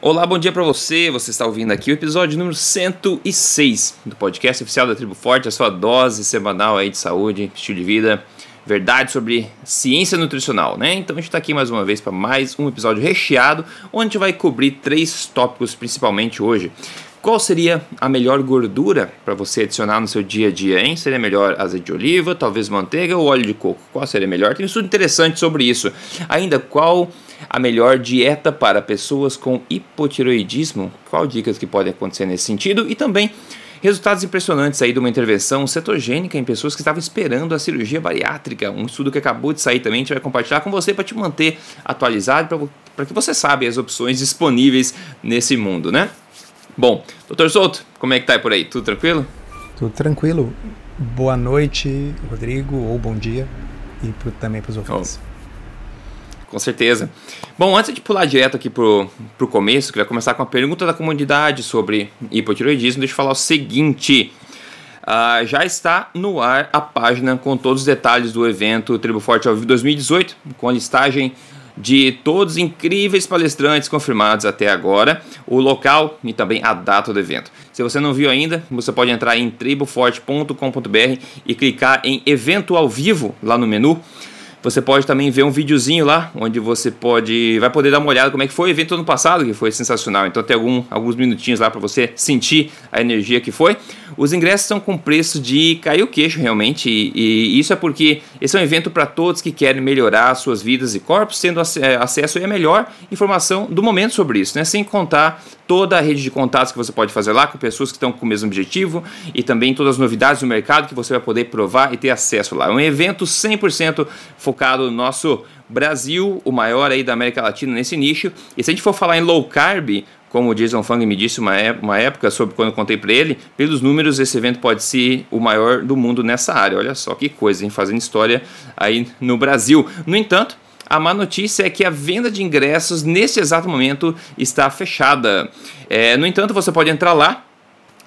Olá, bom dia para você. Você está ouvindo aqui o episódio número 106 do podcast oficial da Tribo Forte, a sua dose semanal aí de saúde, estilo de vida, verdade sobre ciência nutricional, né? Então a gente está aqui mais uma vez para mais um episódio recheado, onde a gente vai cobrir três tópicos principalmente hoje. Qual seria a melhor gordura para você adicionar no seu dia a dia, hein? Seria melhor azeite de oliva, talvez manteiga ou óleo de coco? Qual seria melhor? Tem um estudo interessante sobre isso. Ainda, qual a melhor dieta para pessoas com hipotiroidismo? Qual dicas que podem acontecer nesse sentido? E também resultados impressionantes aí de uma intervenção cetogênica em pessoas que estavam esperando a cirurgia bariátrica. Um estudo que acabou de sair também, a gente vai compartilhar com você para te manter atualizado, para que você saiba as opções disponíveis nesse mundo, né? Bom, doutor Souto, como é que tá aí por aí? Tudo tranquilo? Tudo tranquilo. Boa noite, Rodrigo, ou bom dia, e pro, também para os ouvintes. Com certeza. Bom, antes de pular direto aqui pro, pro começo, queria começar com a pergunta da comunidade sobre hipotiroidismo. Deixa eu falar o seguinte. Uh, já está no ar a página com todos os detalhes do evento Tribo Forte ao Vivo 2018, com a listagem de todos os incríveis palestrantes confirmados até agora, o local e também a data do evento. Se você não viu ainda, você pode entrar em triboforte.com.br e clicar em evento ao vivo lá no menu. Você pode também ver um videozinho lá, onde você pode vai poder dar uma olhada como é que foi o evento ano passado, que foi sensacional. Então tem algum, alguns minutinhos lá para você sentir a energia que foi. Os ingressos estão com preço de cair o queixo realmente, e, e isso é porque esse é um evento para todos que querem melhorar suas vidas e corpos, tendo acesso a melhor informação do momento sobre isso, né? Sem contar toda a rede de contatos que você pode fazer lá com pessoas que estão com o mesmo objetivo e também todas as novidades do mercado que você vai poder provar e ter acesso lá. É um evento 100% focado no nosso Brasil, o maior aí da América Latina nesse nicho. E se a gente for falar em low carb, como o Jason Fung me disse uma, uma época sobre quando eu contei para ele, pelos números esse evento pode ser o maior do mundo nessa área. Olha só que coisa, hein? fazendo história aí no Brasil. No entanto, a má notícia é que a venda de ingressos nesse exato momento está fechada. É, no entanto, você pode entrar lá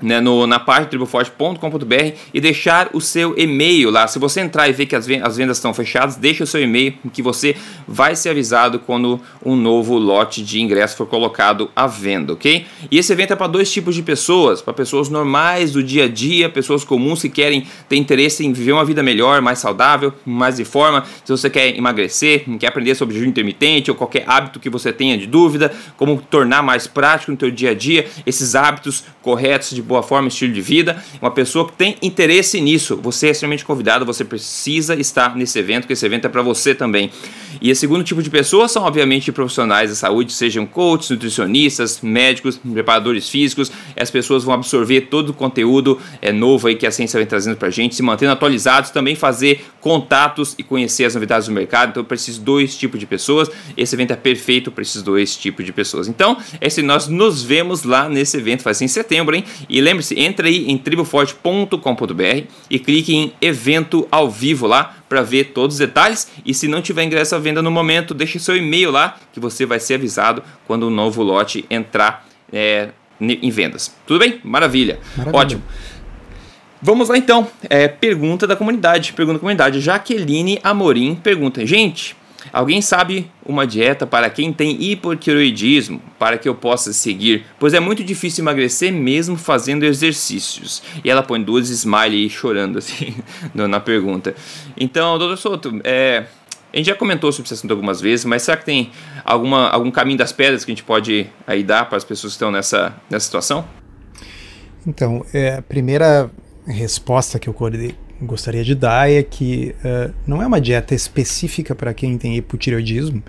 né, no, na parte triboforte.com.br e deixar o seu e-mail lá. Se você entrar e ver que as vendas estão fechadas, deixa o seu e-mail que você vai ser avisado quando um novo lote de ingresso for colocado à venda, ok? E esse evento é para dois tipos de pessoas: para pessoas normais do dia a dia, pessoas comuns que querem ter interesse em viver uma vida melhor, mais saudável, mais de forma. Se você quer emagrecer, quer aprender sobre jejum intermitente ou qualquer hábito que você tenha de dúvida, como tornar mais prático no teu dia a dia esses hábitos corretos de boa forma, estilo de vida, uma pessoa que tem interesse nisso. Você é extremamente convidado, você precisa estar nesse evento, que esse evento é para você também. E o segundo tipo de pessoas são, obviamente, profissionais da saúde, sejam coaches, nutricionistas, médicos, preparadores físicos. As pessoas vão absorver todo o conteúdo é, novo aí que a ciência vem trazendo para a gente, se mantendo atualizados, também fazer contatos e conhecer as novidades do mercado. Então, eu preciso dois tipos de pessoas. Esse evento é perfeito para esses dois tipos de pessoas. Então, esse nós nos vemos lá nesse evento, vai ser em setembro, hein? E lembre-se, entre aí em triboforte.com.br e clique em evento ao vivo lá para ver todos os detalhes. E se não tiver ingresso à venda no momento, deixe seu e-mail lá que você vai ser avisado quando o um novo lote entrar é, em vendas. Tudo bem? Maravilha. Maravilha. Ótimo. Vamos lá então. É, pergunta da comunidade. Pergunta da comunidade. Jaqueline Amorim pergunta: Gente, Alguém sabe uma dieta para quem tem hipotiroidismo para que eu possa seguir? Pois é muito difícil emagrecer mesmo fazendo exercícios. E ela põe duas smiley chorando assim na pergunta. Então, doutor Souto, é, a gente já comentou sobre esse assunto algumas vezes, mas será que tem alguma, algum caminho das pedras que a gente pode aí dar para as pessoas que estão nessa, nessa situação? Então, é, a primeira resposta que eu gostaria de dar é que uh, não é uma dieta específica para quem tem hipotireoidismo,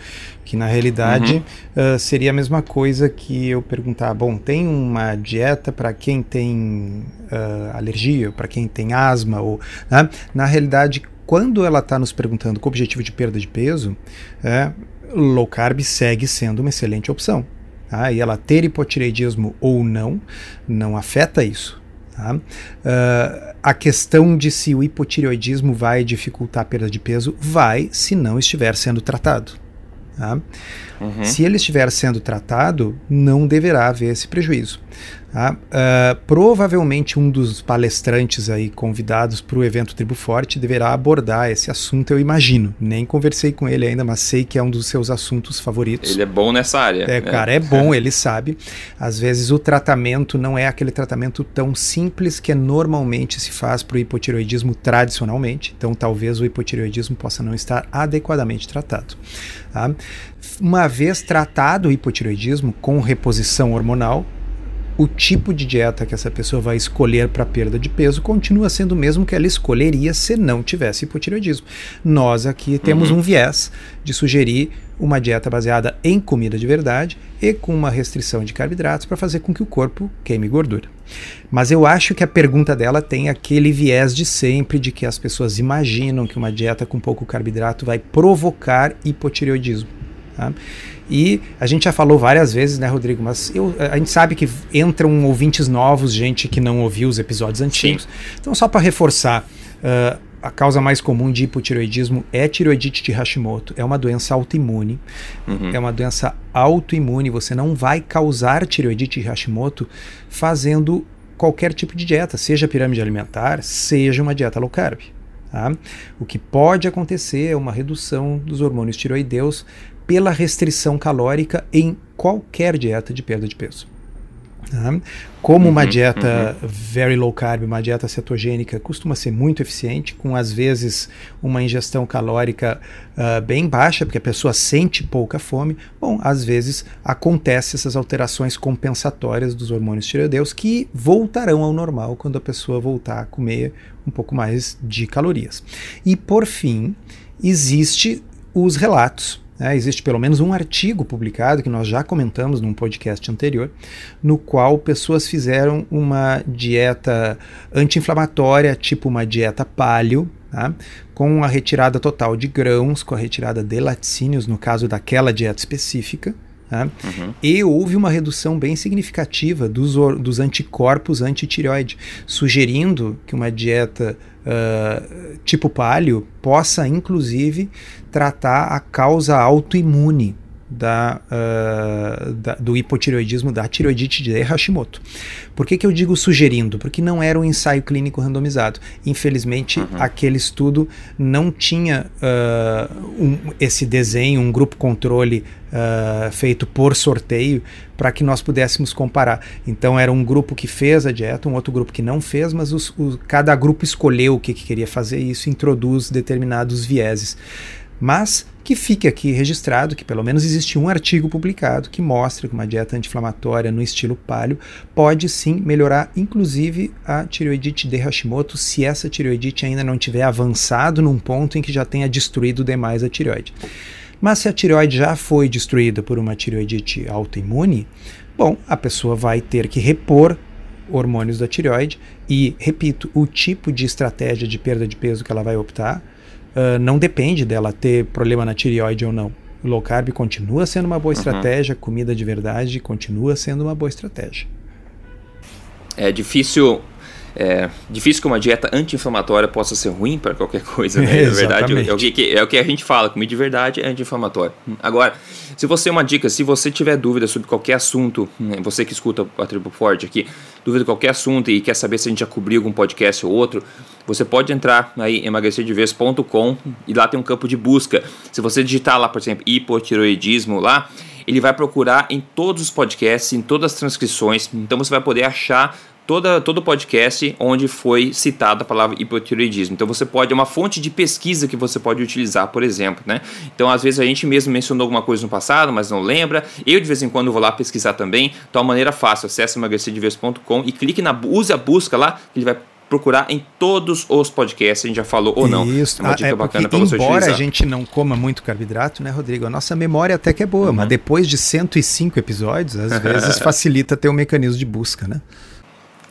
que na realidade uhum. uh, seria a mesma coisa que eu perguntar, bom, tem uma dieta para quem tem uh, alergia, para quem tem asma, ou né? na realidade quando ela está nos perguntando com o objetivo de perda de peso, é, low carb segue sendo uma excelente opção. Tá? E ela ter hipotireoidismo ou não, não afeta isso. Tá? Uh, a questão de se o hipotireoidismo vai dificultar a perda de peso vai se não estiver sendo tratado. Tá? Uhum. Se ele estiver sendo tratado, não deverá haver esse prejuízo. Tá? Uh, provavelmente um dos palestrantes aí convidados para o evento Tribo Forte deverá abordar esse assunto, eu imagino. Nem conversei com ele ainda, mas sei que é um dos seus assuntos favoritos. Ele é bom nessa área. É, né? cara, é bom, ele sabe. Às vezes o tratamento não é aquele tratamento tão simples que normalmente se faz para o hipotireoidismo tradicionalmente. Então talvez o hipotireoidismo possa não estar adequadamente tratado. Tá? Uma vez tratado o hipotireoidismo com reposição hormonal, o tipo de dieta que essa pessoa vai escolher para perda de peso continua sendo o mesmo que ela escolheria se não tivesse hipotireoidismo. Nós aqui temos uhum. um viés de sugerir uma dieta baseada em comida de verdade e com uma restrição de carboidratos para fazer com que o corpo queime gordura. Mas eu acho que a pergunta dela tem aquele viés de sempre de que as pessoas imaginam que uma dieta com pouco carboidrato vai provocar hipotireoidismo. Tá? E a gente já falou várias vezes, né, Rodrigo? Mas eu, a gente sabe que entram ouvintes novos, gente que não ouviu os episódios antigos. Sim. Então, só para reforçar, uh, a causa mais comum de hipotiroidismo é tiroidite de Hashimoto. É uma doença autoimune. Uhum. É uma doença autoimune. Você não vai causar tiroidite de Hashimoto fazendo qualquer tipo de dieta, seja pirâmide alimentar, seja uma dieta low carb. Tá? O que pode acontecer é uma redução dos hormônios tiroideus pela restrição calórica em qualquer dieta de perda de peso. Tá? Como uma uhum, dieta uhum. very low carb, uma dieta cetogênica, costuma ser muito eficiente, com às vezes uma ingestão calórica uh, bem baixa, porque a pessoa sente pouca fome. Bom, às vezes acontecem essas alterações compensatórias dos hormônios tireoideus que voltarão ao normal quando a pessoa voltar a comer um pouco mais de calorias. E por fim, existe os relatos é, existe pelo menos um artigo publicado que nós já comentamos num podcast anterior, no qual pessoas fizeram uma dieta anti-inflamatória, tipo uma dieta paleo, tá? com a retirada total de grãos, com a retirada de laticínios, no caso daquela dieta específica. Tá? Uhum. E houve uma redução bem significativa dos, dos anticorpos antitireoide, sugerindo que uma dieta uh, tipo palio possa, inclusive, tratar a causa autoimune da, uh, da, do hipotireoidismo, da tireoidite de Hashimoto. Por que, que eu digo sugerindo? Porque não era um ensaio clínico randomizado. Infelizmente, uhum. aquele estudo não tinha uh, um, esse desenho, um grupo controle uh, feito por sorteio para que nós pudéssemos comparar. Então, era um grupo que fez a dieta, um outro grupo que não fez, mas os, os, cada grupo escolheu o que, que queria fazer e isso introduz determinados vieses. Mas que fique aqui registrado que pelo menos existe um artigo publicado que mostra que uma dieta anti-inflamatória no estilo paleo pode sim melhorar inclusive a tireoidite de Hashimoto se essa tireoidite ainda não tiver avançado num ponto em que já tenha destruído demais a tireoide. Mas se a tireoide já foi destruída por uma tireoidite autoimune, bom, a pessoa vai ter que repor hormônios da tireoide e, repito, o tipo de estratégia de perda de peso que ela vai optar uh, não depende dela ter problema na tireoide ou não. O low carb continua sendo uma boa uhum. estratégia, comida de verdade continua sendo uma boa estratégia. É difícil é difícil que uma dieta anti-inflamatória possa ser ruim para qualquer coisa, né? É, verdade, é o, que, é o que a gente fala, comida de verdade é anti-inflamatória. Agora, se você, uma dica, se você tiver dúvida sobre qualquer assunto, né, você que escuta a Tribo Forte aqui, dúvida de qualquer assunto e quer saber se a gente já cobriu algum podcast ou outro, você pode entrar aí em emagrecerdevez.com e lá tem um campo de busca. Se você digitar lá, por exemplo, hipotiroidismo lá, ele vai procurar em todos os podcasts, em todas as transcrições, então você vai poder achar toda, todo podcast onde foi citada a palavra hipotireoidismo. Então você pode, é uma fonte de pesquisa que você pode utilizar, por exemplo, né? Então às vezes a gente mesmo mencionou alguma coisa no passado, mas não lembra. Eu de vez em quando vou lá pesquisar também. Então a maneira fácil, acesse emagrecerdeves.com e clique na use a busca lá, que ele vai procurar em todos os podcasts, a gente já falou ou não. Isso, é uma dica ah, é bacana para você Embora a gente não coma muito carboidrato, né, Rodrigo? A nossa memória até que é boa, uhum. mas depois de 105 episódios, às vezes facilita ter um mecanismo de busca, né?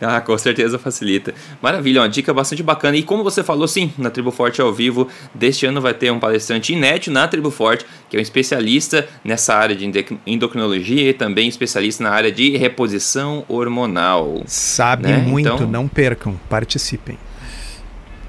Ah, com certeza facilita. Maravilha, uma dica bastante bacana. E como você falou, sim, na Tribo Forte ao vivo, deste ano vai ter um palestrante inédito na Tribo Forte, que é um especialista nessa área de endocrinologia e também especialista na área de reposição hormonal. Sabe né? muito, então... não percam, participem.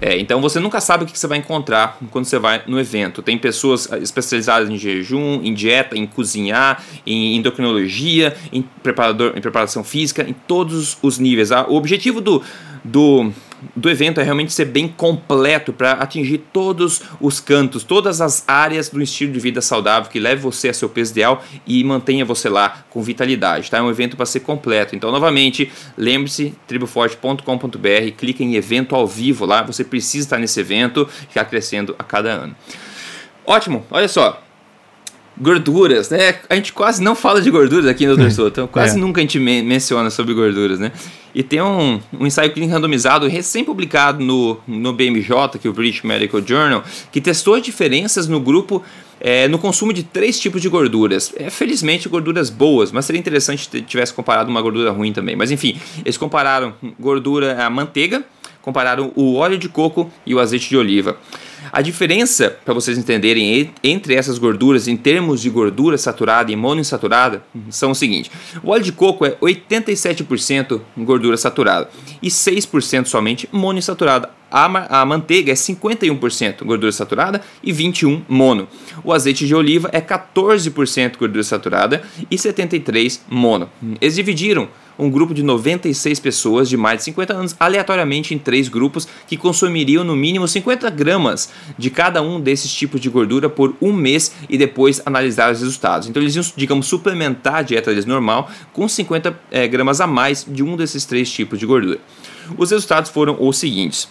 É, então você nunca sabe o que você vai encontrar quando você vai no evento. Tem pessoas especializadas em jejum, em dieta, em cozinhar, em endocrinologia, em, preparador, em preparação física, em todos os níveis. Tá? O objetivo do, do do evento é realmente ser bem completo para atingir todos os cantos, todas as áreas do estilo de vida saudável que leve você a seu peso ideal e mantenha você lá com vitalidade. Tá? É um evento para ser completo. Então, novamente, lembre-se, triboforte.com.br, clique em evento ao vivo lá, você precisa estar nesse evento, ficar crescendo a cada ano. Ótimo, olha só gorduras, né? A gente quase não fala de gorduras aqui no Dr. Souto, então quase é. nunca a gente me menciona sobre gorduras, né? E tem um, um ensaio clínico randomizado recém-publicado no, no BMJ, que é o British Medical Journal, que testou as diferenças no grupo é, no consumo de três tipos de gorduras. É, felizmente, gorduras boas, mas seria interessante se tivesse comparado uma gordura ruim também. Mas enfim, eles compararam gordura, a manteiga, compararam o óleo de coco e o azeite de oliva. A diferença, para vocês entenderem, entre essas gorduras, em termos de gordura saturada e monoinsaturada, são o seguinte: o óleo de coco é 87% gordura saturada e 6% somente monoinsaturada. A, a manteiga é 51% gordura saturada e 21% mono. O azeite de oliva é 14% gordura saturada e 73% mono. Eles dividiram um grupo de 96 pessoas de mais de 50 anos aleatoriamente em três grupos que consumiriam no mínimo 50 gramas de cada um desses tipos de gordura por um mês e depois analisar os resultados. Então eles iam, digamos, suplementar a dieta deles normal com 50 é, gramas a mais de um desses três tipos de gordura. Os resultados foram os seguintes.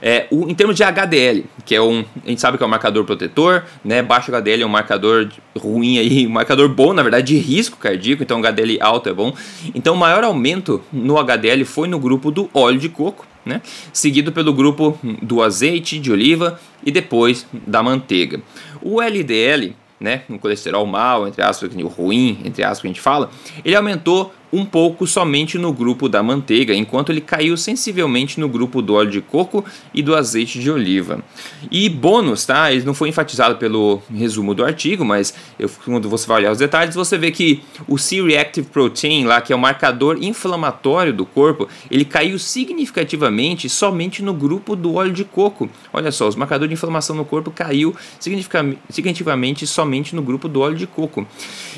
É, o, em termos de HDL, que é um. A gente sabe que é um marcador protetor, né? Baixo HDL é um marcador ruim aí, um marcador bom, na verdade, de risco cardíaco, então HDL alto é bom. Então o maior aumento no HDL foi no grupo do óleo de coco, né? Seguido pelo grupo do azeite de oliva e depois da manteiga. O LDL né, um colesterol mal, entre aspas, o ruim, entre aspas que a gente fala, ele aumentou um pouco somente no grupo da manteiga, enquanto ele caiu sensivelmente no grupo do óleo de coco e do azeite de oliva. E bônus, tá? Ele não foi enfatizado pelo resumo do artigo, mas eu, quando você vai olhar os detalhes, você vê que o C-reactive protein, lá que é o marcador inflamatório do corpo, ele caiu significativamente somente no grupo do óleo de coco. Olha só, os marcadores de inflamação no corpo caiu significativamente somente no grupo do óleo de coco.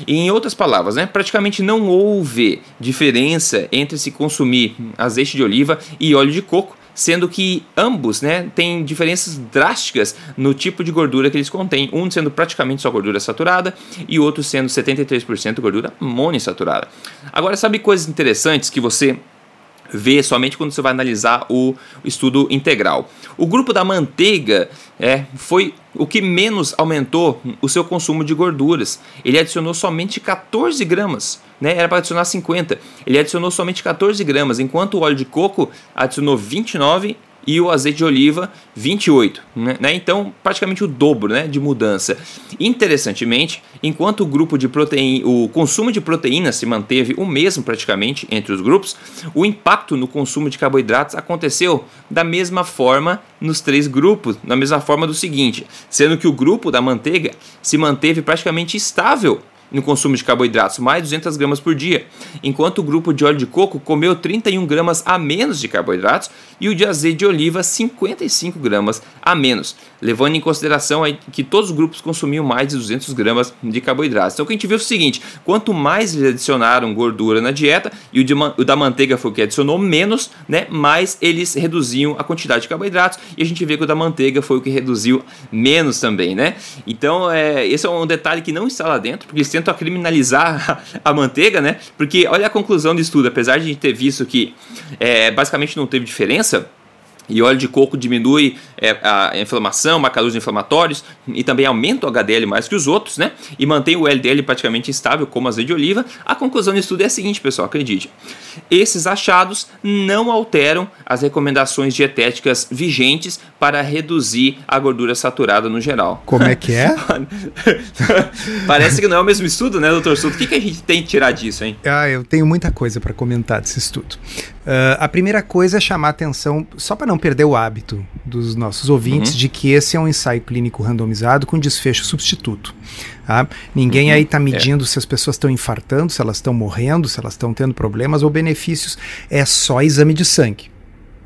E, em outras palavras, né, praticamente não houve diferença entre se consumir azeite de oliva e óleo de coco, sendo que ambos né, têm diferenças drásticas no tipo de gordura que eles contêm, um sendo praticamente só gordura saturada e outro sendo 73% gordura monoinsaturada. Agora, sabe coisas interessantes que você vê somente quando você vai analisar o estudo integral. O grupo da manteiga é, foi o que menos aumentou o seu consumo de gorduras. Ele adicionou somente 14 gramas, né? era para adicionar 50. Ele adicionou somente 14 gramas, enquanto o óleo de coco adicionou 29 e o azeite de oliva 28, né? né? Então, praticamente o dobro, né, de mudança. Interessantemente, enquanto o grupo de proteína, o consumo de proteínas se manteve o mesmo praticamente entre os grupos, o impacto no consumo de carboidratos aconteceu da mesma forma nos três grupos, da mesma forma do seguinte, sendo que o grupo da manteiga se manteve praticamente estável no consumo de carboidratos, mais 200 gramas por dia, enquanto o grupo de óleo de coco comeu 31 gramas a menos de carboidratos e o de azeite de oliva 55 gramas a menos, levando em consideração que todos os grupos consumiam mais de 200 gramas de carboidratos. Então o que a gente viu é o seguinte, quanto mais eles adicionaram gordura na dieta e o, de, o da manteiga foi o que adicionou menos, né, mais eles reduziam a quantidade de carboidratos e a gente vê que o da manteiga foi o que reduziu menos também, né? Então é, esse é um detalhe que não está lá dentro, porque eles tentam criminalizar a, a manteiga, né? Porque olha a conclusão do estudo, apesar de a gente ter visto que é, basicamente não teve diferença, system. E óleo de coco diminui é, a inflamação, marcadores inflamatórios e também aumenta o HDL mais que os outros, né? E mantém o LDL praticamente estável, como azeite de oliva. A conclusão do estudo é a seguinte, pessoal, acredite. Esses achados não alteram as recomendações dietéticas vigentes para reduzir a gordura saturada no geral. Como é que é? Parece que não é o mesmo estudo, né, doutor Souto? O que, que a gente tem que tirar disso, hein? Ah, eu tenho muita coisa para comentar desse estudo. Uh, a primeira coisa é chamar atenção, só para não perder o hábito dos nossos ouvintes, uhum. de que esse é um ensaio clínico randomizado com desfecho substituto. Tá? Ninguém uhum. aí está medindo é. se as pessoas estão infartando, se elas estão morrendo, se elas estão tendo problemas ou benefícios. É só exame de sangue.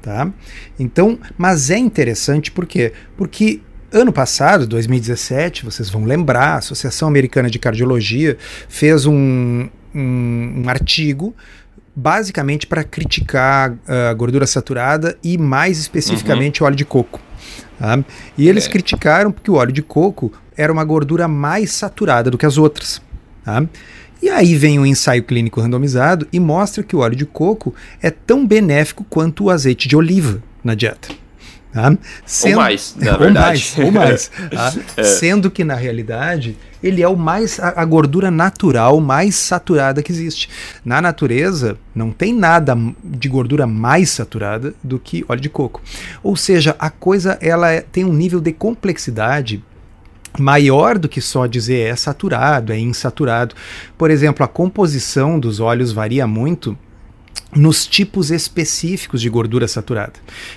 Tá? Então, mas é interessante por quê? Porque ano passado, 2017, vocês vão lembrar, a Associação Americana de Cardiologia fez um, um, um artigo basicamente para criticar a gordura saturada e mais especificamente uhum. o óleo de coco. Tá? E eles é. criticaram porque o óleo de coco era uma gordura mais saturada do que as outras. Tá? E aí vem um ensaio clínico randomizado e mostra que o óleo de coco é tão benéfico quanto o azeite de oliva na dieta. Tá? Sendo, ou mais, na verdade. Ou mais, ou mais tá? é. Sendo que, na realidade, ele é o mais a, a, gordura natural mais saturada que existe. Na natureza, não tem nada de gordura mais saturada do que óleo de coco. Ou seja, a coisa ela é, tem um nível de complexidade maior do que só dizer é saturado, é insaturado. Por exemplo, a composição dos óleos varia muito nos tipos específicos de gordura saturada.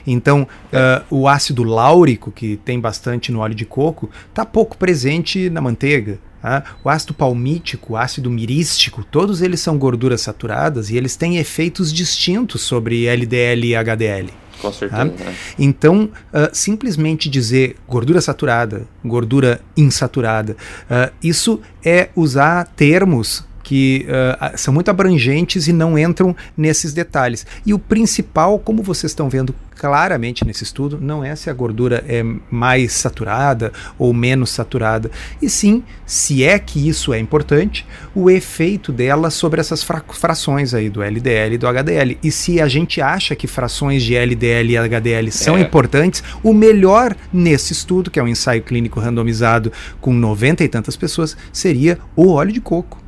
Então, uh, o ácido láurico, que tem bastante no óleo de coco, está pouco presente na manteiga. Tá? O ácido palmítico, o ácido mirístico, todos eles são gorduras saturadas e eles têm efeitos distintos sobre LDL e HDL. Com certeza. Tá? Então, uh, simplesmente dizer gordura saturada, gordura insaturada, uh, isso é usar termos que uh, são muito abrangentes e não entram nesses detalhes. E o principal, como vocês estão vendo claramente nesse estudo, não é se a gordura é mais saturada ou menos saturada, e sim, se é que isso é importante, o efeito dela sobre essas fra frações aí do LDL e do HDL. E se a gente acha que frações de LDL e HDL são é. importantes, o melhor nesse estudo, que é um ensaio clínico randomizado com 90 e tantas pessoas, seria o óleo de coco.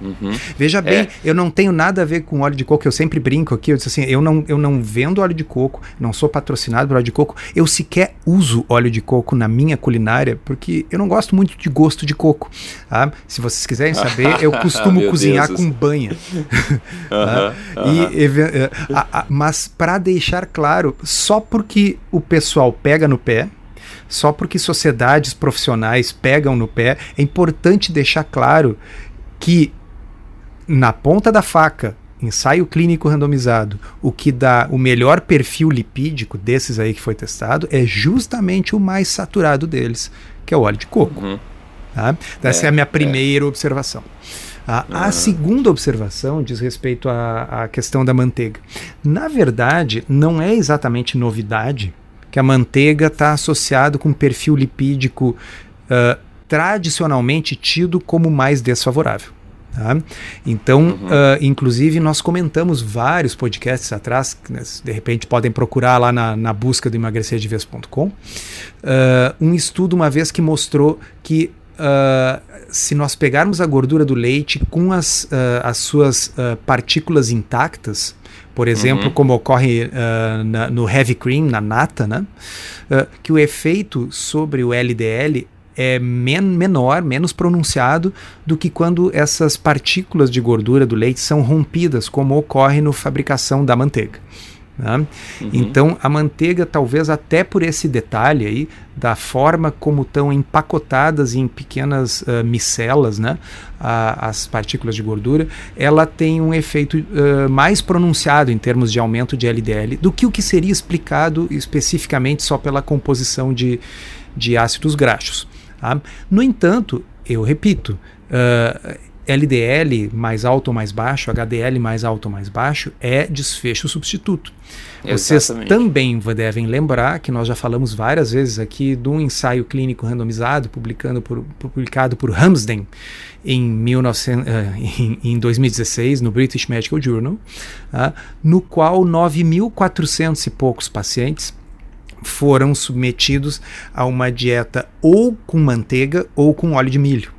Uhum. Veja bem, é. eu não tenho nada a ver com óleo de coco, eu sempre brinco aqui, eu disse assim, eu não, eu não vendo óleo de coco, não sou patrocinado por óleo de coco, eu sequer uso óleo de coco na minha culinária, porque eu não gosto muito de gosto de coco. Tá? Se vocês quiserem saber, eu costumo cozinhar Deus. com banha. tá? e, eh, a, a, mas para deixar claro, só porque o pessoal pega no pé, só porque sociedades profissionais pegam no pé, é importante deixar claro que na ponta da faca, ensaio clínico randomizado, o que dá o melhor perfil lipídico desses aí que foi testado é justamente o mais saturado deles, que é o óleo de coco. Uhum. Tá? Essa é, é, a minha é. primeira é. observação. A, uhum. a, segunda observação diz respeito à, à questão da manteiga. Na verdade, não é exatamente novidade que a manteiga está associado com um perfil lipídico uh, tradicionalmente tido como mais desfavorável. Tá? Então, uhum. uh, inclusive, nós comentamos vários podcasts atrás, né, de repente podem procurar lá na, na busca do emagrecerdeves.com, uh, ah, um estudo uma vez que mostrou que uh, se nós pegarmos a gordura do leite com as, as suas partículas intactas, por exemplo, uhum. como ocorre na, no heavy cream, na nata, né? que o efeito sobre o LDL é men menor, menos pronunciado do que quando essas partículas de gordura do leite são rompidas, como ocorre na fabricação da manteiga. Né? Uhum. Então, a manteiga, talvez até por esse detalhe aí, da forma como estão empacotadas em pequenas uh, micelas, né, as partículas de gordura, ela tem um efeito uh, mais pronunciado em termos de aumento de LDL do que o que seria explicado especificamente só pela composição de, de ácidos graxos. Tá? No entanto, eu repito, uh, ah, LDL mais alto ou mais baixo, HDL mais alto ou mais baixo, é desfecho substituto. Vocês também devem lembrar que nós já falamos várias vezes aqui de um ensaio clínico randomizado publicado por, publicado por Hamsden em, 1900, uh, em, em 2016 no British Medical Journal, uh, no qual 9.400 e poucos pacientes foram submetidos a uma dieta ou com manteiga ou com óleo de milho.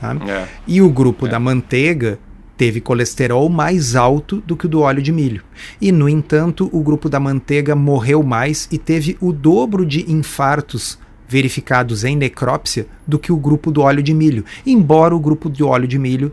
Tá? É. E o grupo é. da manteiga teve colesterol mais alto do que o do óleo de milho. E, no entanto, o grupo da manteiga morreu mais e teve o dobro de infartos verificados em necrópsia do que o grupo do óleo de milho. Embora o grupo de óleo de milho.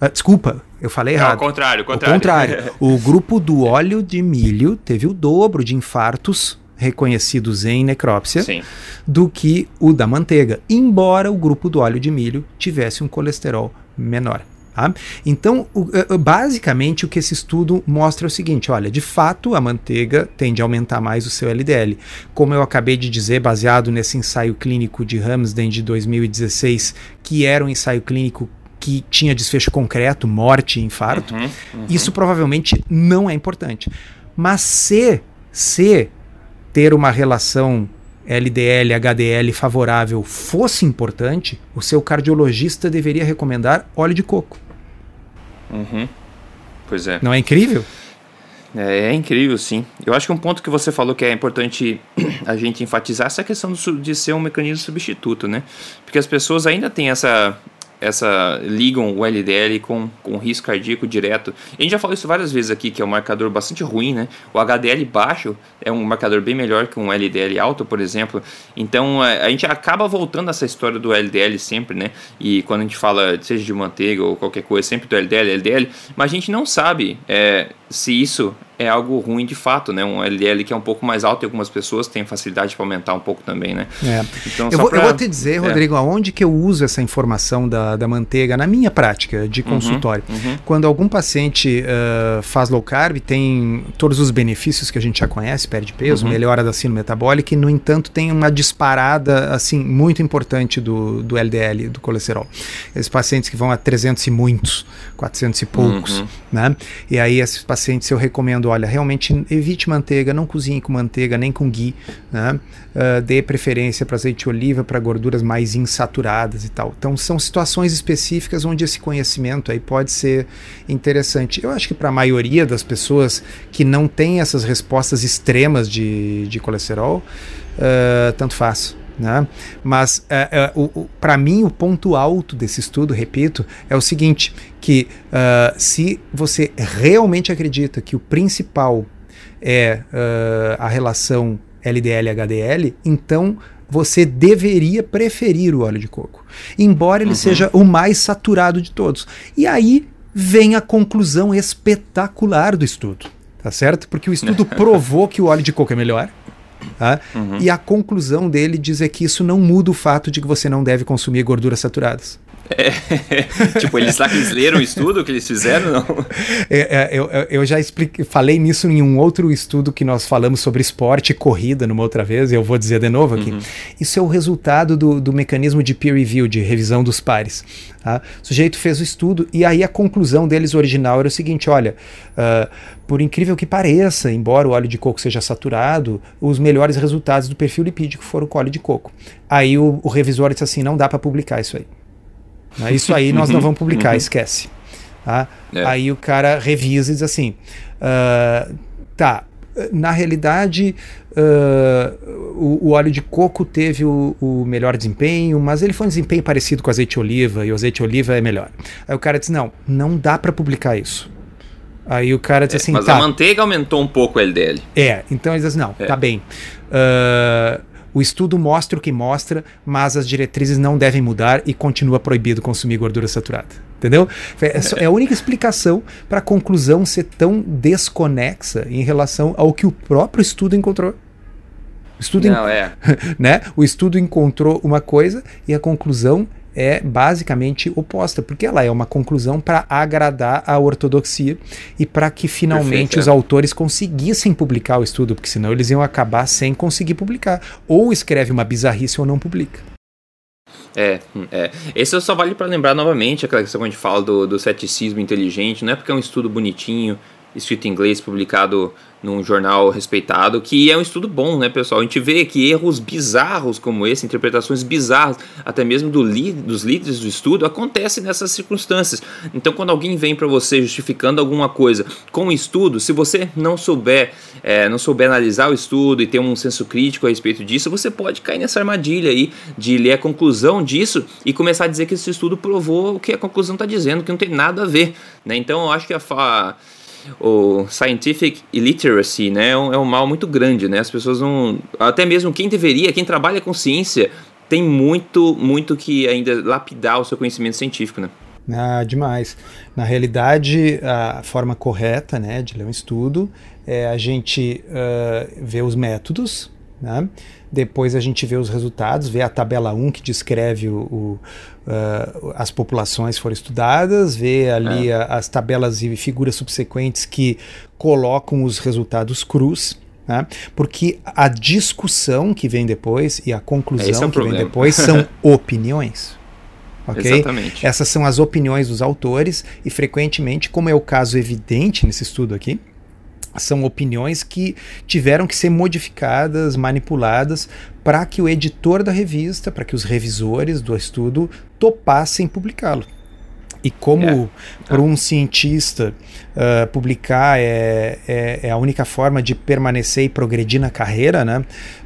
Uh, desculpa, eu falei errado. Não, ao contrário, ao contrário. O contrário. o grupo do óleo de milho teve o dobro de infartos reconhecidos em necrópsia Sim. do que o da manteiga, embora o grupo do óleo de milho tivesse um colesterol menor. Tá? Então, o, eh, eh, basicamente, o que esse estudo mostra é o seguinte: olha, de fato, a manteiga tende a aumentar mais o seu LDL. Como eu acabei de dizer, baseado nesse ensaio clínico de Ramsden de 2016, que era um ensaio clínico que tinha desfecho concreto, morte e infarto, uhum, uhum. isso provavelmente não é importante. Mas se, se ter uma relação LDL, HDL favorável fosse importante, o seu cardiologista deveria recomendar óleo de coco. Uhum. Pois é. Não é incrível? É, é, incrível, sim. Eu acho que um ponto que você falou que é importante a gente enfatizar é essa questão de ser um mecanismo substituto, né? Porque as pessoas ainda têm essa, essa ligam o LDL com, com risco cardíaco direto. A gente já falou isso várias vezes aqui, que é um marcador bastante ruim, né? O HDL baixo é um marcador bem melhor que um LDL alto, por exemplo. Então a, a gente acaba voltando a essa história do LDL sempre, né? E quando a gente fala, seja de manteiga ou qualquer coisa, sempre do LDL, LDL, mas a gente não sabe é, se isso é algo ruim de fato, né? Um LDL que é um pouco mais alto e algumas pessoas têm facilidade para aumentar um pouco também, né? É. Então, eu, vou, pra... eu, vou, te dizer, é. Rodrigo, é. aonde que eu uso essa informação da, da manteiga na minha prática de uhum, consultório. Uhum, uhum. Quando algum paciente uh, faz low carb, tem todos os benefícios que a gente já conhece, perde peso, uhum. melhora da sino metabólica e, no entanto, tem uma disparada, assim, muito importante do, do LDL, do colesterol. Esses pacientes que vão a 300 e muitos, 400 e poucos, uhum. né? E aí esses pacientes eu recomendo olha, realmente evite manteiga, não cozinhe com manteiga nem com ghee, né? Uh, dê preferência para azeite de oliva, para gorduras mais insaturadas e tal. Então são situações específicas onde esse conhecimento aí pode ser interessante. Eu acho que para a maioria das pessoas que não tem essas respostas extremas de, de colesterol, uh, tanto faz. Né? Mas uh, uh, para mim o ponto alto desse estudo, repito, é o seguinte: que uh, se você realmente acredita que o principal é a relação LDL-HDL, então você deveria preferir o óleo de coco, embora ele uhum. seja o mais saturado de todos. E aí vem a conclusão espetacular do estudo, tá certo? Porque o estudo provou que o óleo de coco é melhor. Tá? Uhum. E a conclusão dele diz é que isso não muda o fato de que você não deve consumir gorduras saturadas. É, tipo, eles lá que eles leram o estudo que eles fizeram, não? É, é, eu, eu já expliquei, falei nisso em um outro estudo que nós falamos sobre esporte e corrida numa outra vez, e eu vou dizer de novo aqui. Uhum. Isso é o resultado do, do mecanismo de peer review, de revisão dos pares. Tá? O sujeito fez o estudo e aí a conclusão deles original era o seguinte: olha, uh, por incrível que pareça, embora o óleo de coco seja saturado, os melhores resultados do perfil lipídico foram com óleo de coco. Aí o, o revisor disse assim: não dá para publicar isso aí. Né? Isso aí nós não vamos publicar, uhum. esquece. Tá? É. Aí o cara revisa e diz assim: uh, tá, na realidade, uh, o, o, óleo de coco teve o, o, melhor desempenho, mas ele foi um desempenho parecido com o azeite de oliva e o azeite de oliva é melhor. Aí o cara diz: não, não dá para publicar isso. Aí o cara diz é, assim: mas tá, a manteiga aumentou um pouco o LDL. É, então ele diz não, é. tá bem. Uh, o estudo mostra o que mostra, mas as diretrizes não devem mudar e continua proibido consumir gordura saturada. Entendeu? É, é a única explicação para a conclusão ser tão desconexa em relação ao que o próprio estudo encontrou. O estudo, não, é. né? o estudo encontrou uma coisa e a conclusão é basicamente oposta, porque ela é uma conclusão para agradar a ortodoxia e para que finalmente Perfeito, os é. autores conseguissem publicar o estudo, porque senão eles iam acabar sem conseguir publicar. Ou escreve uma bizarrice ou não publica. É, é. Esse só vale para lembrar novamente aquela questão que a gente fala do, do ceticismo inteligente, não é porque é um estudo bonitinho, escrito em inglês, publicado num jornal respeitado, que é um estudo bom, né, pessoal? A gente vê que erros bizarros como esse, interpretações bizarras, até mesmo do dos líderes do estudo, acontecem nessas circunstâncias. Então, quando alguém vem para você justificando alguma coisa com o estudo, se você não souber, é, não souber analisar o estudo e ter um senso crítico a respeito disso, você pode cair nessa armadilha aí de ler a conclusão disso e começar a dizer que esse estudo provou o que a conclusão está dizendo, que não tem nada a ver, né? Então, eu acho que a o scientific illiteracy, né, é um, é um mal muito grande, né? As pessoas não, até mesmo quem deveria, quem trabalha com ciência, tem muito, muito que ainda lapidar o seu conhecimento científico, né? Ah, demais. Na realidade, a forma correta, né, de ler um estudo é a gente uh, ver os métodos, Né? Depois a gente vê os resultados, vê a tabela 1 que descreve o, o uh, as populações foram estudadas, vê ali é. a, as tabelas e figuras subsequentes que colocam os resultados crus. Né? Porque a discussão que vem depois e a conclusão é que problema. vem depois são opiniões. Okay? Exatamente. Essas são as opiniões dos autores e frequentemente, como é o caso evidente nesse estudo aqui, são opiniões que tiveram que ser modificadas, manipuladas, para que o editor da revista, para que os revisores do estudo topassem publicá-lo. E como é, para um cientista uh, publicar é, é, é, a única forma de permanecer e progredir na carreira, né?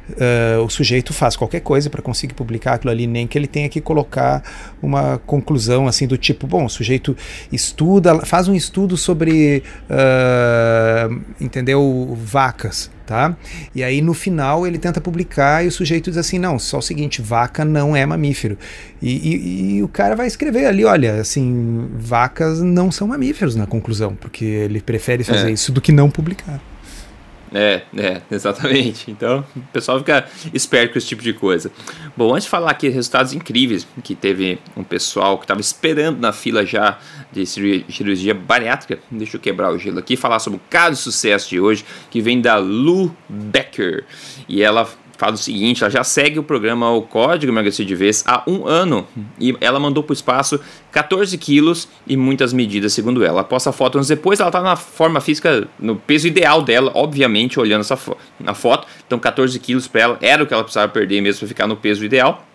Uh, o sujeito faz qualquer coisa para conseguir publicar aquilo ali, nem que ele tenha que colocar uma conclusão assim do tipo, bom, o sujeito estuda, faz um estudo sobre, uh, entendeu, vacas, tá? E aí no final ele tenta publicar e o sujeito diz assim, não, só o seguinte, vaca não é mamífero. E, e, e o cara vai escrever ali, olha, assim, vacas não são mamíferos na conclusão, porque ele prefere fazer é. isso do que não publicar. É, é, exatamente. Então, o pessoal fica esperto com esse tipo de coisa. Bom, antes de falar aqui resultados incríveis, que teve um pessoal que estava esperando na fila já de cirurgia bariátrica, deixa eu quebrar o gelo aqui e falar sobre o caso de sucesso de hoje, que vem da Lu Becker. E ela fala o seguinte: ela já segue o programa O Código Emagrecer de Vez há um ano e ela mandou para o espaço 14 quilos e muitas medidas, segundo ela. Após a foto anos depois, ela está na forma física, no peso ideal dela, obviamente, olhando essa fo na foto. Então, 14 quilos para ela era o que ela precisava perder mesmo para ficar no peso ideal.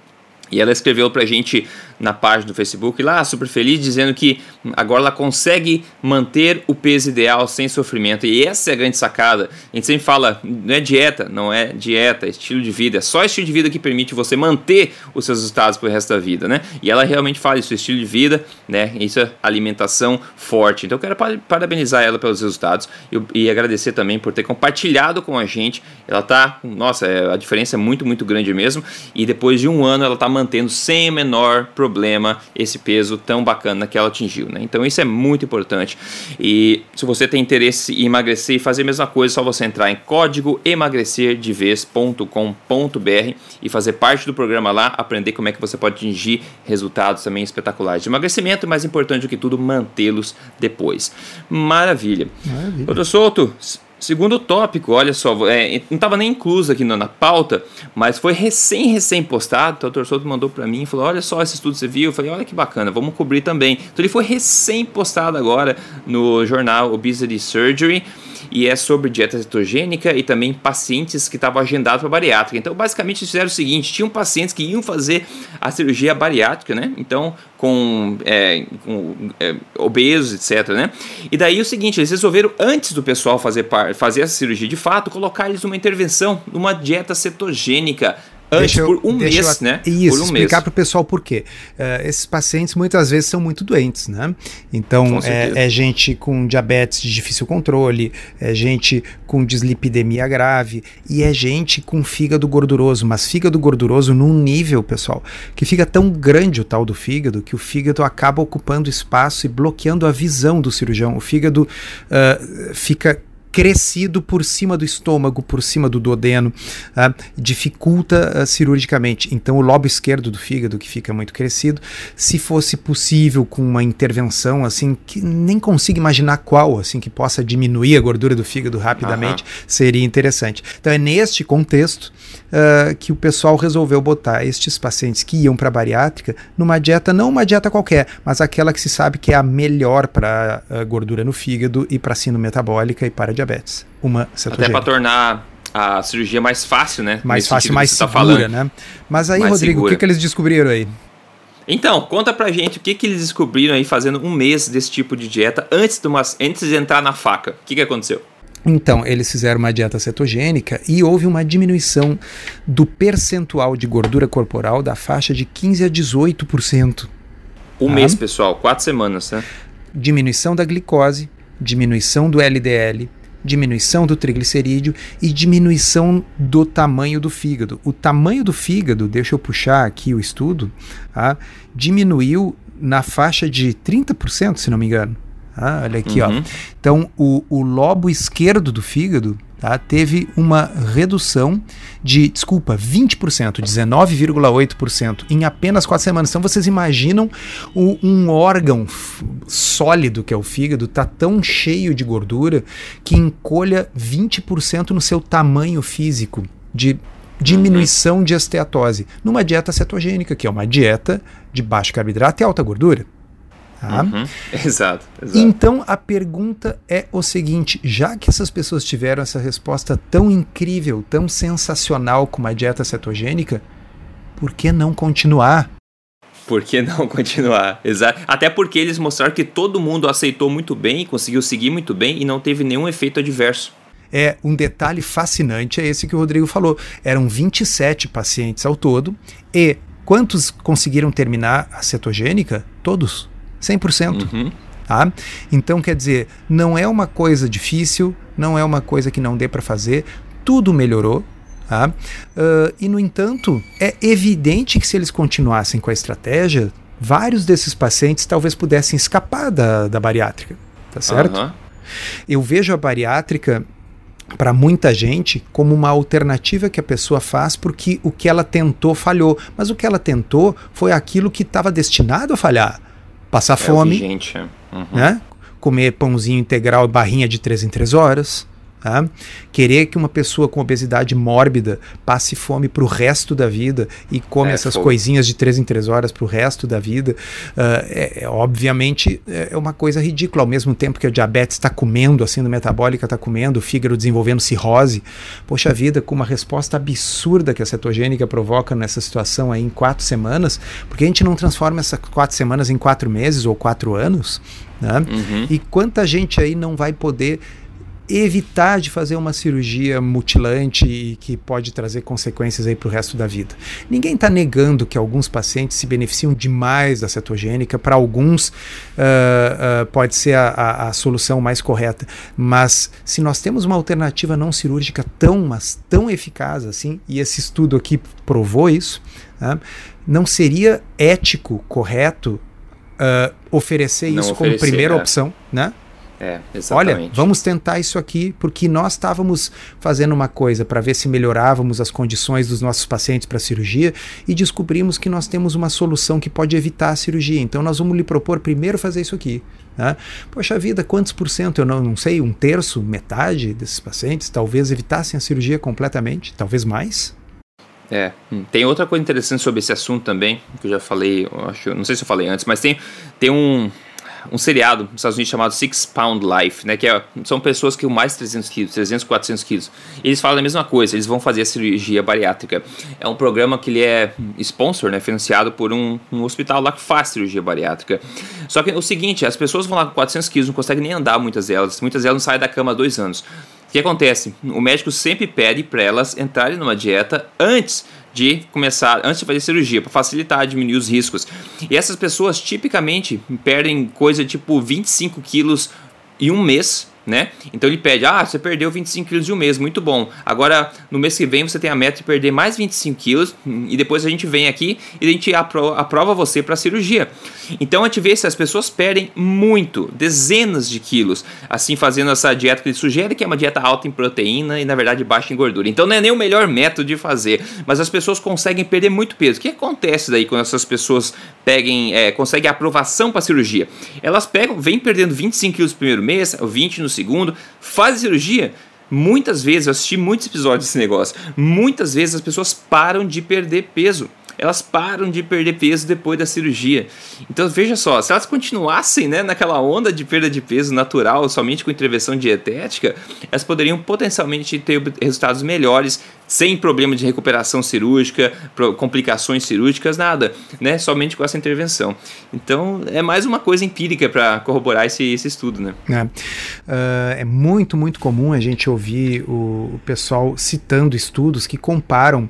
E ela escreveu pra gente na página do Facebook lá, super feliz, dizendo que agora ela consegue manter o peso ideal sem sofrimento. E essa é a grande sacada. A gente sempre fala, não é dieta, não é dieta, é estilo de vida. É só estilo de vida que permite você manter os seus resultados pro resto da vida, né? E ela realmente fala isso, estilo de vida, né? Isso é alimentação forte. Então eu quero parabenizar ela pelos resultados e, e agradecer também por ter compartilhado com a gente. Ela tá, nossa, é, a diferença é muito, muito grande mesmo. E depois de um ano ela tá mantendo sem o menor problema esse peso tão bacana que ela atingiu. Né? Então isso é muito importante. E se você tem interesse em emagrecer e fazer a mesma coisa, é só você entrar em código emagrecerdevez.com.br e fazer parte do programa lá, aprender como é que você pode atingir resultados também espetaculares de emagrecimento, e mais importante do que tudo, mantê-los depois. Maravilha. Maravilha. Doutor Souto, Segundo tópico, olha só, é, não estava nem incluso aqui na, na, pauta, mas foi recém, recém postado. O Dr. Souto mandou para mim e falou: Olha só esse estudo você viu. Eu falei: Olha que bacana, vamos cobrir também. Então ele foi recém postado agora no jornal Obesity Surgery e é sobre dieta cetogênica e também pacientes que estavam agendados para bariátrica. Então, basicamente, eles fizeram o seguinte: tinham pacientes que iam fazer a cirurgia bariátrica, né? Então, com, é, com é, obesos, etc, né? E daí o seguinte, eles resolveram, antes do pessoal fazer, fazer essa cirurgia de fato, colocar eles numa intervenção, numa dieta cetogênica Antes, deixa por um mês, eu, né? Isso, por um explicar para o pessoal por quê. Uh, esses pacientes muitas vezes são muito doentes, né? Então, é, é, gente com diabetes de difícil controle, é gente com dislipidemia grave e é gente com fígado gorduroso, mas fígado gorduroso num nível, pessoal, que fica tão grande o tal do fígado que o fígado acaba ocupando espaço e bloqueando a visão do cirurgião. O fígado uh, fica crescido por cima do estômago, por cima do duodeno, uh, dificulta uh, cirurgicamente. Então, o lobo esquerdo do fígado, que fica muito crescido, se fosse possível com uma intervenção assim, que nem consigo imaginar qual, assim, que possa diminuir a gordura do fígado rapidamente, uhum. seria interessante. Então, é neste contexto uh, que o pessoal resolveu botar estes pacientes que iam para a bariátrica numa dieta, não uma dieta qualquer, mas aquela que se sabe que é a melhor para gordura no fígado e para sino metabólica e para diabetes. Uma cetogênica. Até para tornar a cirurgia mais fácil, né? Mais Nesse fácil, mais tá segura, tá né? Mas aí, mais Rodrigo, segura. o que, que eles descobriram aí? Então, conta pra gente o que, que eles descobriram aí fazendo um mês desse tipo de dieta antes de, uma, antes de entrar na faca. O que, que aconteceu? Então, eles fizeram uma dieta cetogênica e houve uma diminuição do percentual de gordura corporal da faixa de 15 a 18%. Um tá? mês, pessoal, quatro semanas, né? Diminuição da glicose, diminuição do LDL, diminuição do triglicerídeo e diminuição do tamanho do fígado. O tamanho do fígado, deixa eu puxar aqui o estudo, tá? diminuiu na faixa de 30%, se não me engano. Ah, olha aqui, uhum. ó. Então, o, o lobo esquerdo do fígado tá, teve uma redução de, desculpa, 20%, 19,8% em apenas quatro semanas. Então, vocês imaginam o, um órgão sólido que é o fígado tá tão cheio de gordura que encolha 20% no seu tamanho físico de diminuição de esteatose numa dieta cetogênica, que é uma dieta de baixo carboidrato e alta gordura. Tá? Uhum. Exato, exato. Então a pergunta é o seguinte: já que essas pessoas tiveram essa resposta tão incrível, tão sensacional com uma dieta cetogênica, por que não continuar? Por que não continuar? Exato. Até porque eles mostraram que todo mundo aceitou muito bem, conseguiu seguir muito bem e não teve nenhum efeito adverso. É um detalhe fascinante é esse que o Rodrigo falou. Eram 27 pacientes ao todo e quantos conseguiram terminar a cetogênica? Todos. 100%. Uhum. Tá? Então, quer dizer, não é uma coisa difícil, não é uma coisa que não dê para fazer, tudo melhorou. Tá? Uh, e, no entanto, é evidente que se eles continuassem com a estratégia, vários desses pacientes talvez pudessem escapar da, da bariátrica. Tá certo? Uhum. Eu vejo a bariátrica para muita gente como uma alternativa que a pessoa faz porque o que ela tentou falhou. Mas o que ela tentou foi aquilo que estava destinado a falhar passar é fome, gente. Uhum. Né? comer pãozinho integral e barrinha de 3 em 3 horas. Tá? Querer que uma pessoa com obesidade mórbida passe fome para o resto da vida e come é, essas fogo. coisinhas de 3 em 3 horas para o resto da vida, uh, é, é, obviamente é uma coisa ridícula. Ao mesmo tempo que a diabetes está comendo, a síndrome metabólica está comendo, o fígado desenvolvendo cirrose. Poxa vida, com uma resposta absurda que a cetogênica provoca nessa situação aí em quatro semanas, porque a gente não transforma essas quatro semanas em quatro meses ou quatro anos? Né? Uhum. E quanta gente aí não vai poder evitar de fazer uma cirurgia mutilante e que pode trazer consequências aí para o resto da vida. Ninguém está negando que alguns pacientes se beneficiam demais da cetogênica, para alguns uh, uh, pode ser a, a, a, solução mais correta, mas se nós temos uma alternativa não cirúrgica tão, mas tão eficaz assim, e esse estudo aqui provou isso, né, não seria ético, correto uh, oferecer não isso oferecer, como primeira é. opção, né? É, exatamente. Olha, vamos tentar isso aqui, porque nós estávamos fazendo uma coisa para ver se melhorávamos as condições dos nossos pacientes para a cirurgia e descobrimos que nós temos uma solução que pode evitar a cirurgia. Então nós vamos lhe propor primeiro fazer isso aqui. Né? Poxa vida, quantos por cento? Eu não, não sei, um terço, metade desses pacientes talvez evitassem a cirurgia completamente, talvez mais. É, hum, tem outra coisa interessante sobre esse assunto também, que eu já falei, eu acho, não sei se eu falei antes, mas tem, tem um, um seriado nos Estados Unidos chamado Six Pound Life, né? Que é, são pessoas que mais de 300 quilos, 300, 400 quilos. Eles falam a mesma coisa, eles vão fazer a cirurgia bariátrica. É um programa que ele é sponsor, né? Financiado por um, um hospital lá que faz cirurgia bariátrica. Só que é o seguinte, as pessoas vão lá com 400 quilos, não conseguem nem andar muitas delas. Muitas delas não saem da cama há dois anos. O que acontece? O médico sempre pede para elas entrarem numa dieta antes de começar, antes de fazer cirurgia, para facilitar, diminuir os riscos. E essas pessoas tipicamente perdem coisa tipo 25 quilos em um mês né? Então ele pede, ah, você perdeu 25 quilos de um mês, muito bom. Agora, no mês que vem, você tem a meta de perder mais 25 quilos e depois a gente vem aqui e a gente apro aprova você para cirurgia. Então a gente vê se as pessoas perdem muito, dezenas de quilos, assim fazendo essa dieta que ele sugere, que é uma dieta alta em proteína e na verdade baixa em gordura. Então não é nem o melhor método de fazer, mas as pessoas conseguem perder muito peso. O que acontece daí quando essas pessoas peguem, é, conseguem aprovação para cirurgia? Elas pegam, vêm perdendo 25 quilos no primeiro mês, 20 no segundo, faz cirurgia, muitas vezes, eu assisti muitos episódios desse negócio, muitas vezes as pessoas param de perder peso elas param de perder peso depois da cirurgia. Então veja só, se elas continuassem né, naquela onda de perda de peso natural, somente com intervenção dietética, elas poderiam potencialmente ter resultados melhores sem problema de recuperação cirúrgica, complicações cirúrgicas, nada, né? Somente com essa intervenção. Então, é mais uma coisa empírica para corroborar esse, esse estudo, né? É. Uh, é muito, muito comum a gente ouvir o, o pessoal citando estudos que comparam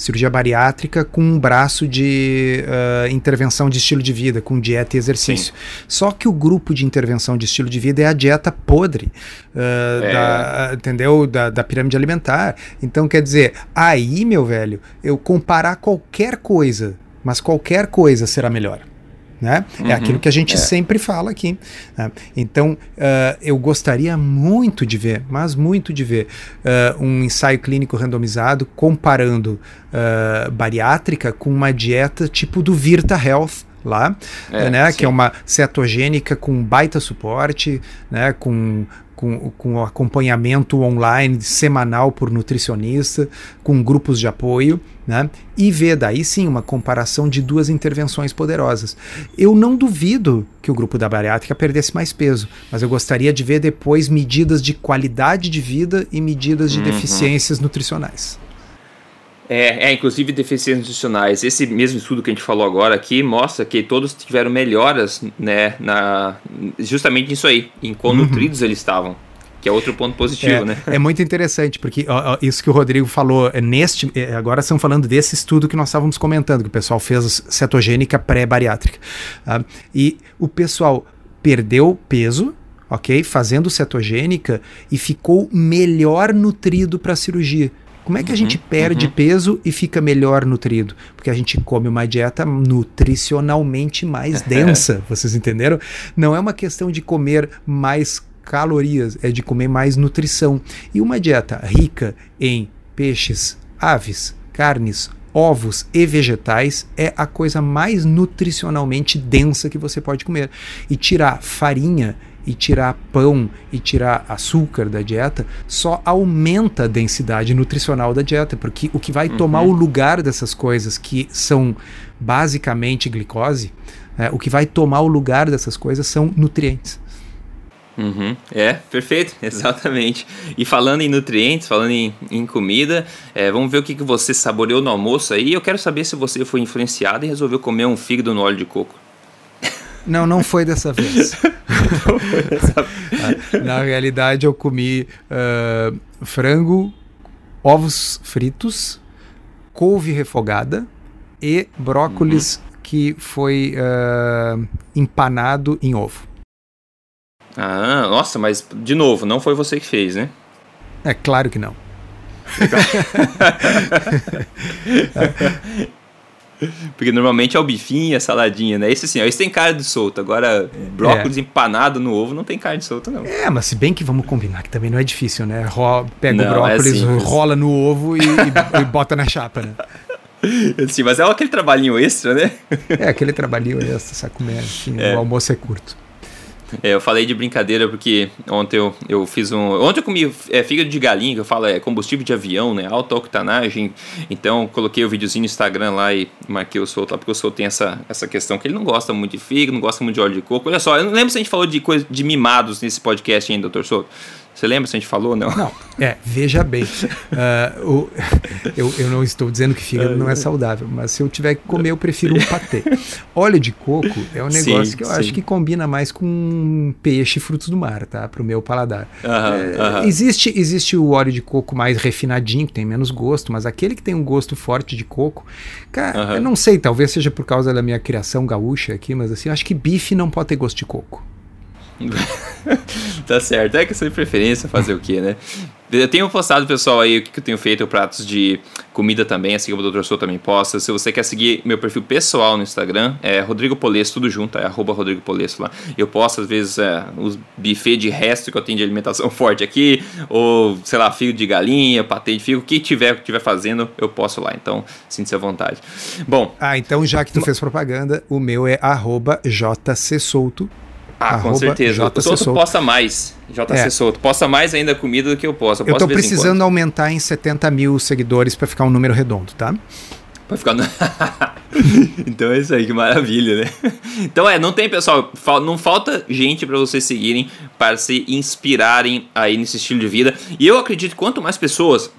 cirurgia bariátrica com um braço de uh, intervenção de estilo de vida, com dieta e exercício. Sim. Só que o grupo de intervenção de estilo de vida é a dieta podre, uh, é. da, entendeu? Da, da pirâmide alimentar. Então, quer dizer, aí, meu velho, eu comparar qualquer coisa, mas qualquer coisa será melhor. Né? É uhum, é aquilo que a gente é. sempre fala aqui. Né? Então, uh, eu gostaria muito de ver, mas muito de ver, uh, um ensaio clínico randomizado comparando uh, bariátrica com uma dieta tipo do Virta Health, lá, é, né, que é uma cetogênica com baita suporte, né, com com, com acompanhamento online semanal por nutricionista, com grupos de apoio, né? E ver daí sim uma comparação de duas intervenções poderosas. Eu não duvido que o grupo da bariátrica perdesse mais peso, mas eu gostaria de ver depois medidas de qualidade de vida e medidas de uhum. deficiências nutricionais. É, é, inclusive deficiências nutricionais. Esse mesmo estudo que a gente falou agora aqui mostra que todos tiveram melhoras, né, na, justamente nisso aí, em quão uhum. nutridos eles estavam. Que é outro ponto positivo, é, né? É muito interessante, porque ó, ó, isso que o Rodrigo falou, é neste, é, agora estamos falando desse estudo que nós estávamos comentando, que o pessoal fez cetogênica pré-bariátrica. Tá? E o pessoal perdeu peso, ok? Fazendo cetogênica e ficou melhor nutrido para a cirurgia. Como é que a gente uhum, perde uhum. peso e fica melhor nutrido? Porque a gente come uma dieta nutricionalmente mais densa, vocês entenderam? Não é uma questão de comer mais calorias, é de comer mais nutrição. E uma dieta rica em peixes, aves, carnes, ovos e vegetais é a coisa mais nutricionalmente densa que você pode comer. E tirar farinha e tirar pão e tirar açúcar da dieta só aumenta a densidade nutricional da dieta, porque o que vai uhum. tomar o lugar dessas coisas que são basicamente glicose, é, o que vai tomar o lugar dessas coisas são nutrientes. Uhum. É, perfeito, exatamente. E falando em nutrientes, falando em, em comida, é, vamos ver o que, que você saboreou no almoço aí. Eu quero saber se você foi influenciado e resolveu comer um fígado no óleo de coco. Não, não foi dessa vez. não foi dessa vez. Na realidade, eu comi uh, frango, ovos fritos, couve refogada e brócolis uhum. que foi uh, empanado em ovo. Ah, nossa, mas de novo, não foi você que fez, né? É claro que não. Porque normalmente é o bifinho a saladinha, né? Esse assim, ó, esse tem carne de solto. Agora, brócolis é. empanado no ovo não tem carne de solto, não. É, mas se bem que vamos combinar que também não é difícil, né? Ro pega não, o é brócolis, é rola no ovo e, e, e bota na chapa, né? Sim, mas é aquele trabalhinho extra, né? É, aquele trabalhinho extra, como é? Assim, é. O almoço é curto. É, eu falei de brincadeira porque ontem eu, eu fiz um. Ontem eu comi é, fígado de galinha, que eu falo é combustível de avião, né? Alta octanagem. Então coloquei o videozinho no Instagram lá e marquei o Souto lá, porque o Souto tem essa, essa questão que ele não gosta muito de fígado, não gosta muito de óleo de coco. Olha só, eu não lembro se a gente falou de coisa de mimados nesse podcast ainda, doutor Souto. Você lembra se a gente falou não? Não, é, veja bem. Uh, o, eu, eu não estou dizendo que fígado não é saudável, mas se eu tiver que comer, eu prefiro um patê. Óleo de coco é um negócio sim, que eu sim. acho que combina mais com peixe e frutos do mar, tá? Para o meu paladar. Uh -huh, é, uh -huh. Existe, existe o óleo de coco mais refinadinho, que tem menos gosto, mas aquele que tem um gosto forte de coco, cara, -huh. eu não sei, talvez seja por causa da minha criação gaúcha aqui, mas assim, eu acho que bife não pode ter gosto de coco. tá certo, é questão de preferência, fazer o que, né? Eu tenho postado, pessoal, aí o que eu tenho feito, pratos de comida também, assim como o Dr. Sou também posta. Se você quer seguir meu perfil pessoal no Instagram, é Rodrigo Polesso, tudo junto, é arroba Rodrigo Polesso lá. Eu posto, às vezes, é, os buffet de resto que eu tenho de alimentação forte aqui, ou, sei lá, fio de galinha, patê de fio, o que tiver, que tiver fazendo, eu posto lá. Então, sinta-se à vontade. Bom. Ah, então já que tu fez propaganda, o meu é arroba jcsouto ah, com certeza. JC Souto Souto. posta mais. JC é. Souto. Posta mais ainda comida do que eu posso. Eu, eu tô precisando aumentar em 70 mil seguidores para ficar um número redondo, tá? Pra ficar. No... então é isso aí, que maravilha, né? Então é, não tem, pessoal, não falta gente para vocês seguirem, para se inspirarem aí nesse estilo de vida. E eu acredito que quanto mais pessoas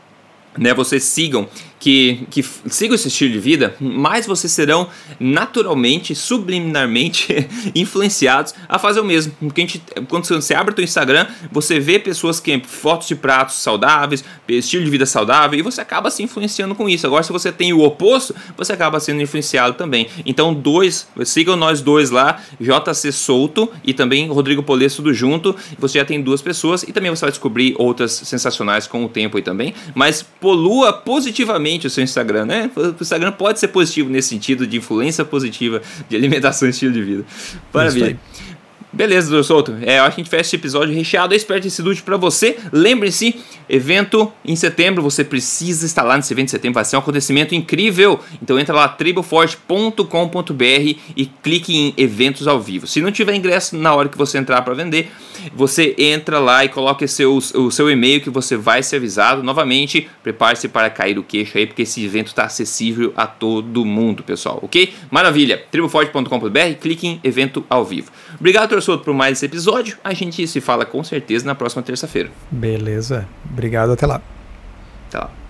né, vocês sigam, que, que sigam esse estilo de vida, mais vocês serão naturalmente, subliminarmente influenciados a fazer o mesmo. Porque gente, quando você abre o seu Instagram, você vê pessoas que fotos de pratos saudáveis, estilo de vida saudável, e você acaba se influenciando com isso. Agora, se você tem o oposto, você acaba sendo influenciado também. Então, dois, sigam nós dois lá, JC Souto e também Rodrigo Polesso tudo junto. Você já tem duas pessoas e também você vai descobrir outras sensacionais com o tempo aí também. Mas polua positivamente positivamente o seu Instagram, né? O Instagram pode ser positivo nesse sentido de influência positiva de alimentação e estilo de vida. Maravilha. Beleza, doutor Souto. É, eu acho que a gente fecha esse episódio recheado. Eu espero ter sido útil para você. Lembre-se, evento em setembro. Você precisa estar lá nesse evento de setembro. Vai ser um acontecimento incrível. Então entra lá, triboforte.com.br e clique em eventos ao vivo. Se não tiver ingresso na hora que você entrar para vender, você entra lá e coloca seu, o seu e-mail que você vai ser avisado. Novamente, prepare-se para cair o queixo aí, porque esse evento está acessível a todo mundo, pessoal. Ok? Maravilha. triboforte.com.br, clique em evento ao vivo. Obrigado, doutor Souto, por mais esse episódio. A gente se fala com certeza na próxima terça-feira. Beleza. Obrigado, até lá. Até lá.